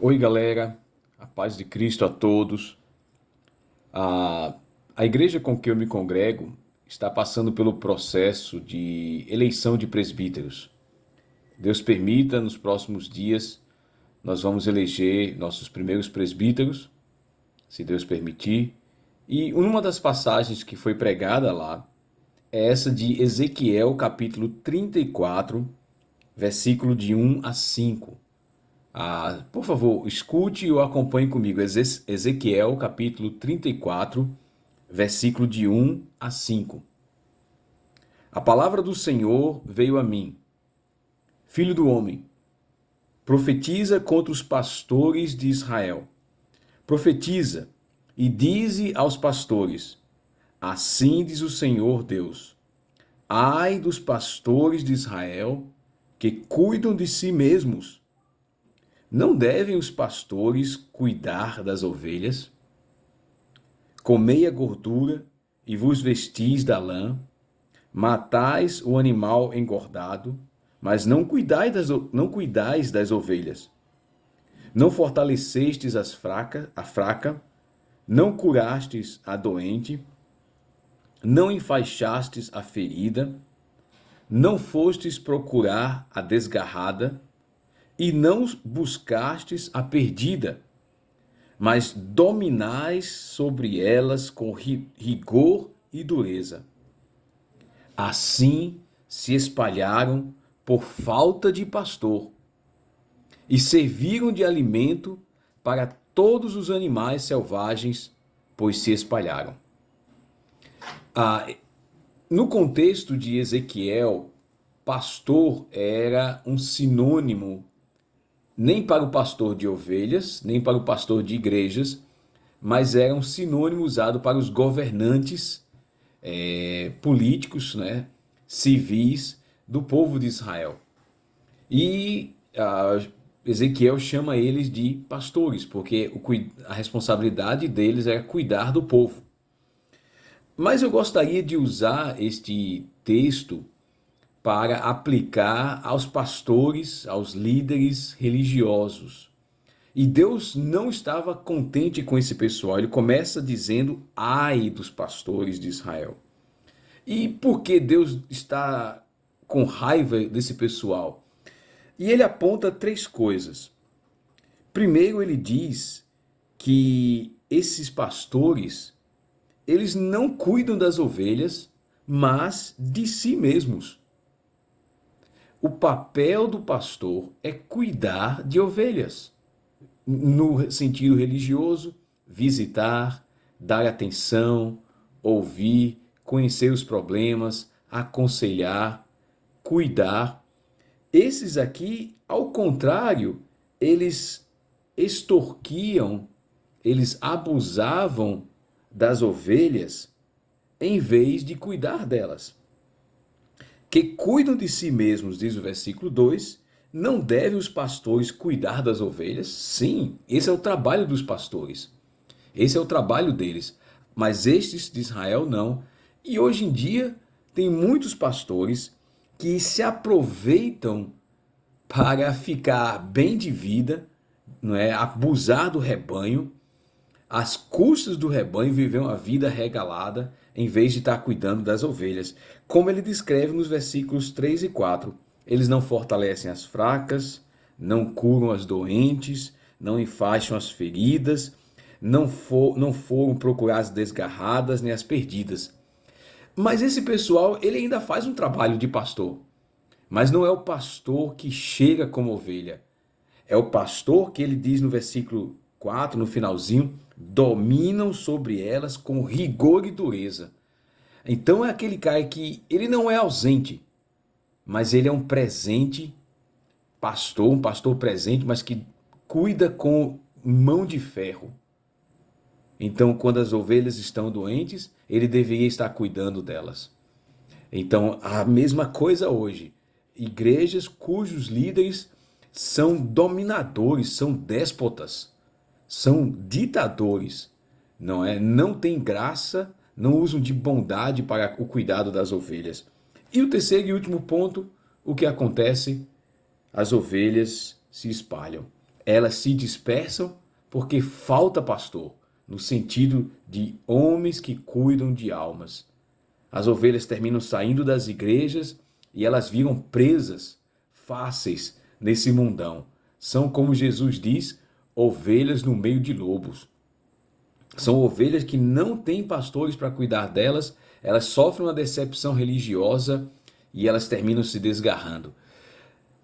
Oi, galera, a paz de Cristo a todos. A, a igreja com que eu me congrego está passando pelo processo de eleição de presbíteros. Deus permita, nos próximos dias, nós vamos eleger nossos primeiros presbíteros, se Deus permitir. E uma das passagens que foi pregada lá é essa de Ezequiel, capítulo 34, versículo de 1 a 5 ah, por favor, escute ou acompanhe comigo Ezequiel capítulo 34, versículo de 1 a 5. A palavra do Senhor veio a mim. Filho do homem, profetiza contra os pastores de Israel. Profetiza e dize aos pastores: Assim diz o Senhor Deus: Ai dos pastores de Israel que cuidam de si mesmos não devem os pastores cuidar das ovelhas? Comei a gordura e vos vestis da lã, matais o animal engordado, mas não cuidais das, não cuidais das ovelhas. Não fortalecestes as fraca, a fraca, não curastes a doente, não enfaixastes a ferida, não fostes procurar a desgarrada, e não buscastes a perdida, mas dominais sobre elas com rigor e dureza. Assim se espalharam por falta de pastor e serviram de alimento para todos os animais selvagens, pois se espalharam. Ah, no contexto de Ezequiel, pastor era um sinônimo nem para o pastor de ovelhas, nem para o pastor de igrejas, mas era um sinônimo usado para os governantes é, políticos, né, civis do povo de Israel. E Ezequiel chama eles de pastores, porque a responsabilidade deles era cuidar do povo. Mas eu gostaria de usar este texto para aplicar aos pastores, aos líderes religiosos. E Deus não estava contente com esse pessoal. Ele começa dizendo: ai dos pastores de Israel. E por que Deus está com raiva desse pessoal? E ele aponta três coisas. Primeiro, ele diz que esses pastores, eles não cuidam das ovelhas, mas de si mesmos. O papel do pastor é cuidar de ovelhas, no sentido religioso, visitar, dar atenção, ouvir, conhecer os problemas, aconselhar, cuidar. Esses aqui, ao contrário, eles extorquiam, eles abusavam das ovelhas em vez de cuidar delas que cuidam de si mesmos, diz o versículo 2, não devem os pastores cuidar das ovelhas? Sim, esse é o trabalho dos pastores. Esse é o trabalho deles. Mas estes de Israel não. E hoje em dia tem muitos pastores que se aproveitam para ficar bem de vida, não é, abusar do rebanho, às custas do rebanho viver uma vida regalada em vez de estar cuidando das ovelhas. Como ele descreve nos versículos 3 e 4. Eles não fortalecem as fracas, não curam as doentes, não enfaixam as feridas, não, for, não foram procurar as desgarradas nem as perdidas. Mas esse pessoal, ele ainda faz um trabalho de pastor. Mas não é o pastor que chega como ovelha. É o pastor que ele diz no versículo 4, no finalzinho, dominam sobre elas com rigor e dureza. Então é aquele cara que ele não é ausente, mas ele é um presente pastor, um pastor presente, mas que cuida com mão de ferro. Então, quando as ovelhas estão doentes, ele deveria estar cuidando delas. Então, a mesma coisa hoje. Igrejas cujos líderes são dominadores, são déspotas são ditadores, não é? Não tem graça, não usam de bondade para o cuidado das ovelhas. E o terceiro e último ponto, o que acontece? As ovelhas se espalham. elas se dispersam porque falta pastor, no sentido de homens que cuidam de almas. As ovelhas terminam saindo das igrejas e elas viram presas fáceis nesse mundão. São, como Jesus diz, ovelhas no meio de lobos. São ovelhas que não têm pastores para cuidar delas, elas sofrem uma decepção religiosa e elas terminam se desgarrando.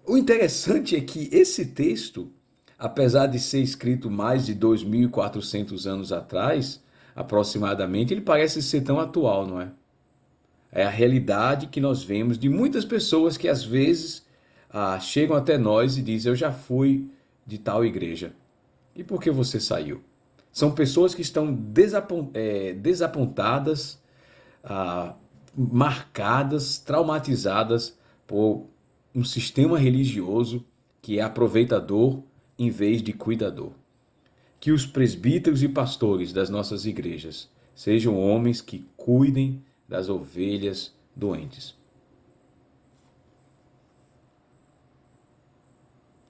O interessante é que esse texto, apesar de ser escrito mais de 2.400 anos atrás, aproximadamente, ele parece ser tão atual, não é? É a realidade que nós vemos de muitas pessoas que às vezes ah, chegam até nós e dizem: Eu já fui de tal igreja. E por que você saiu? São pessoas que estão é, desapontadas, ah, marcadas, traumatizadas por um sistema religioso que é aproveitador em vez de cuidador. Que os presbíteros e pastores das nossas igrejas sejam homens que cuidem das ovelhas doentes.